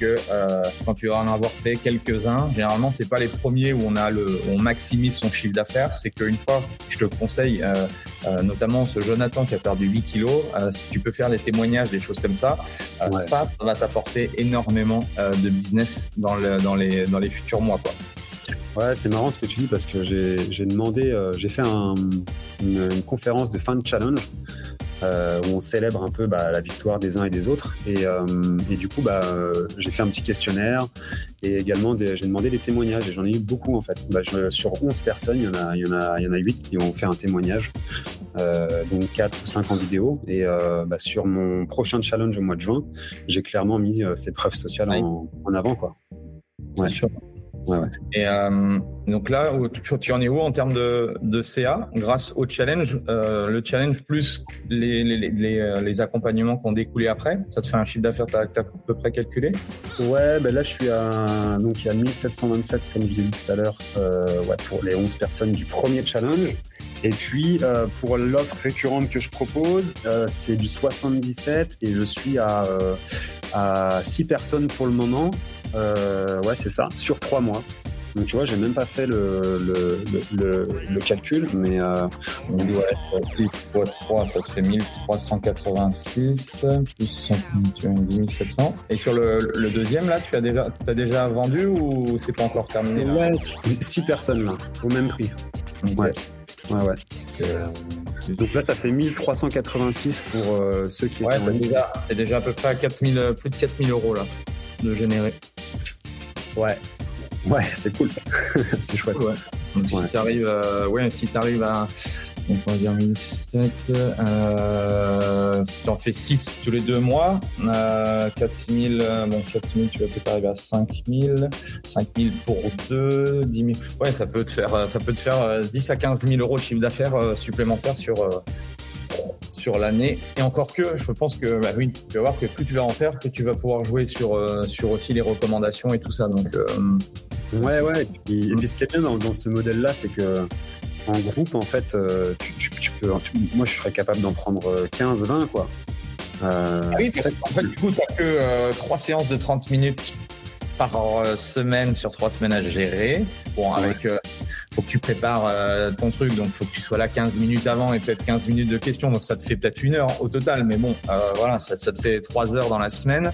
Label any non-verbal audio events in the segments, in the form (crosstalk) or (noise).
que euh, quand tu vas en avoir fait quelques-uns, généralement, c'est pas les premiers où on a le, on maximise son chiffre d'affaires. C'est qu'une fois, je te conseille, euh, euh, notamment ce Jonathan qui a perdu 8 kilos, si tu peux faire des témoignages, des choses comme ça, ça, ça va t'apporter énormément de business dans, le, dans, les, dans les futurs mois, quoi. Ouais, c'est marrant ce que tu dis parce que j'ai demandé, j'ai fait une, une, conférence de fin de challenge euh, où on célèbre un peu bah, la victoire des uns et des autres. Et, euh, du coup, bah, j'ai fait un petit questionnaire et également j'ai demandé des témoignages et j'en ai eu beaucoup en fait. Bah, sur 11 personnes, il y, en a, il, y en a, il y en a 8 qui ont fait un témoignage, euh, donc 4 ou 5 en vidéo. Et sur mon prochain challenge au mois de juin, j'ai clairement mis ces preuves sociales en, avant. Quoi. Ouais. Sûr. Et euh, donc là, tu, en es où en termes de, de CA grâce au challenge euh, Le challenge plus les, les, les, euh, les accompagnements qui ont découlé après, ça te fait un chiffre d'affaires que tu as, à peu près calculé? Ouais, ben là je suis à, donc a 1727 comme je vous ai dit tout à l'heure euh, ouais, pour les 11 personnes du premier challenge. Et puis pour l'offre récurrente que je propose, c'est du 77 et je suis à, à 6 personnes pour le moment. Euh, ouais, c'est ça, sur trois mois. Donc tu vois, j'ai même pas fait le, le, le, le calcul, mais euh, on doit être 8 x 3, ça te fait 1386, plus 1700. Et sur le, le, deuxième, là, tu as déjà, as déjà vendu ou c'est pas encore terminé Ouais, 6 personnes là, au même prix. Ouais. Ouais, ouais. Euh, donc là, ça fait 1386 pour euh, ceux qui. Ouais, t'es déjà, déjà à peu près à 4000, plus de 4000 euros là, de générer. Ouais. Ouais, c'est cool. (laughs) c'est chouette. Ouais. Donc si tu arrives, ouais, si tu arrives à donc on va dire 1007, euh, si tu en fais 6 tous les deux mois, euh, 4000, euh, bon 4000 tu vas peut-être arriver à 5000, 5000 pour 2, 10 000, ouais ça peut te faire, euh, ça peut te faire 10 euh, à 15 000 euros de chiffre d'affaires supplémentaire sur, sur l'année. Et encore que, je pense que, bah oui, tu vas voir que plus tu vas en faire, plus tu vas pouvoir jouer sur, sur aussi les recommandations et tout ça. Donc, ouais, ouais. Et puis, ce qui est bien dans, dans ce modèle-là, c'est que en groupe, en fait, euh, tu, peux, moi, je serais capable d'en prendre 15, 20, quoi. Euh, ah oui, en fait, du coup, tu n'as que 3 euh, séances de 30 minutes par semaine sur 3 semaines à gérer. Bon, avec, faut que tu prépares ton truc, donc faut que tu sois là 15 minutes avant et peut-être 15 minutes de questions, donc ça te fait peut-être une heure au total, mais bon, voilà, ça, te fait 3 heures dans la semaine.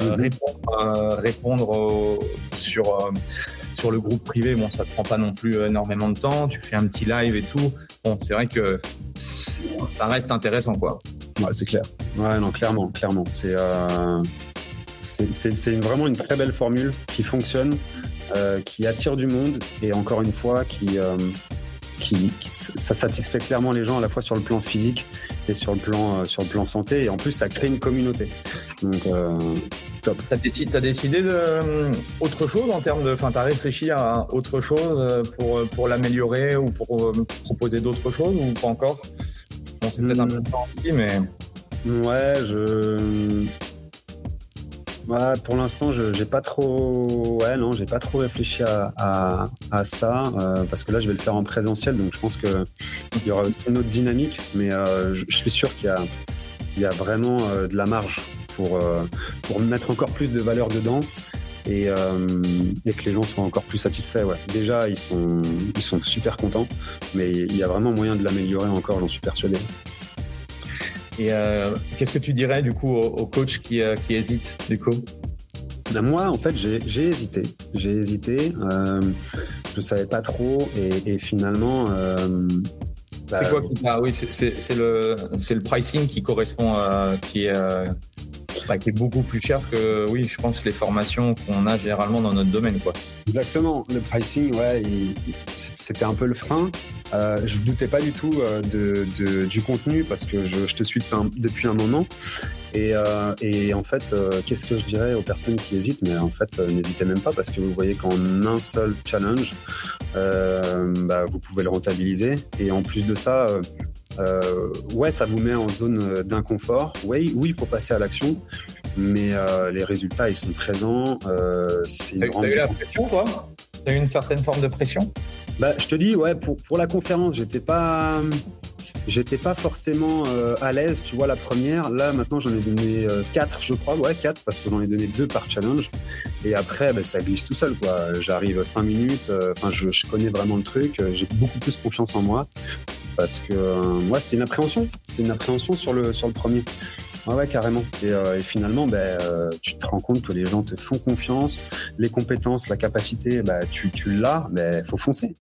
Mhm. Répondre, répondre sur sur le groupe privé, bon, ça te prend pas non plus énormément de temps. Tu fais un petit live et tout. Bon, c'est vrai que ça reste intéressant, quoi. Ouais, c'est clair. Ouais, non, clairement, clairement. C'est euh, c'est vraiment une très belle formule qui fonctionne, euh, qui attire du monde et encore une fois qui euh, qui, ça satisfait clairement les gens à la fois sur le plan physique et sur le plan sur le plan santé et en plus ça crée une communauté. Donc T'as décidé, as décidé de euh, autre chose en termes de, enfin, t'as réfléchi à autre chose euh, pour euh, pour l'améliorer ou pour proposer d'autres choses ou pas encore? Bon, c'est peut-être un peu de temps aussi, mais. Ouais, je. Ouais, pour l'instant, je j'ai pas trop, ouais, non, j'ai pas trop réfléchi à, à, à ça parce que là, je vais le faire en présentiel, donc je pense que il y aura aussi une autre dynamique, mais je, je, suis sûr qu'il y y a vraiment de la marge pour, euh, pour mettre encore plus de valeur dedans et, euh, et, que les gens soient encore plus satisfaits. Ouais. Déjà, ils sont, ils sont super contents, mais il y a vraiment moyen de l'améliorer encore, j'en suis persuadé. Et euh, qu'est-ce que tu dirais du coup aux, coachs qui, qui hésitent du coup? Ben moi, en fait, j'ai hésité. J'ai hésité. Euh, je savais pas trop. Et, et finalement, bah, c'est quoi qui Oui, c'est le, le pricing qui correspond, qui est bah, qui est beaucoup plus cher que, oui, je pense, les formations qu'on a généralement dans notre domaine. Quoi. Exactement. Le pricing, ouais, c'était un peu le frein. Euh, je ne doutais pas du tout euh, de, du contenu parce que je, te suis depuis un, moment. Et, euh, et en fait, qu'est-ce que je dirais aux personnes qui hésitent? Mais en fait, n'hésitez même pas parce que vous voyez qu'en un seul challenge, bah, vous pouvez le rentabiliser. Et en plus de ça, euh, ouais, ça vous met en zone euh, d'inconfort. Oui, oui, il faut passer à l'action, mais euh, les résultats, ils sont présents. c'est T'as eu la pression, toi? T'as eu une certaine forme de pression? Bah, je te dis, ouais, pour, pour la conférence, j'étais pas, j'étais pas forcément à l'aise, tu vois, la première. Là, maintenant, j'en ai donné 4, je crois, ouais, 4, parce que j'en ai donné 2 par challenge. Et après, bah, ça glisse tout seul, quoi. J'arrive 5 minutes, enfin, je, je, connais vraiment le truc, j'ai beaucoup plus confiance en moi parce que euh, moi c'était une appréhension, c'était une appréhension sur le sur le premier. Ah ouais, carrément. Et, euh, finalement, ben, euh, tu te rends compte que les gens te font confiance, les compétences, la capacité, ben, tu, tu l'as, ben, faut foncer.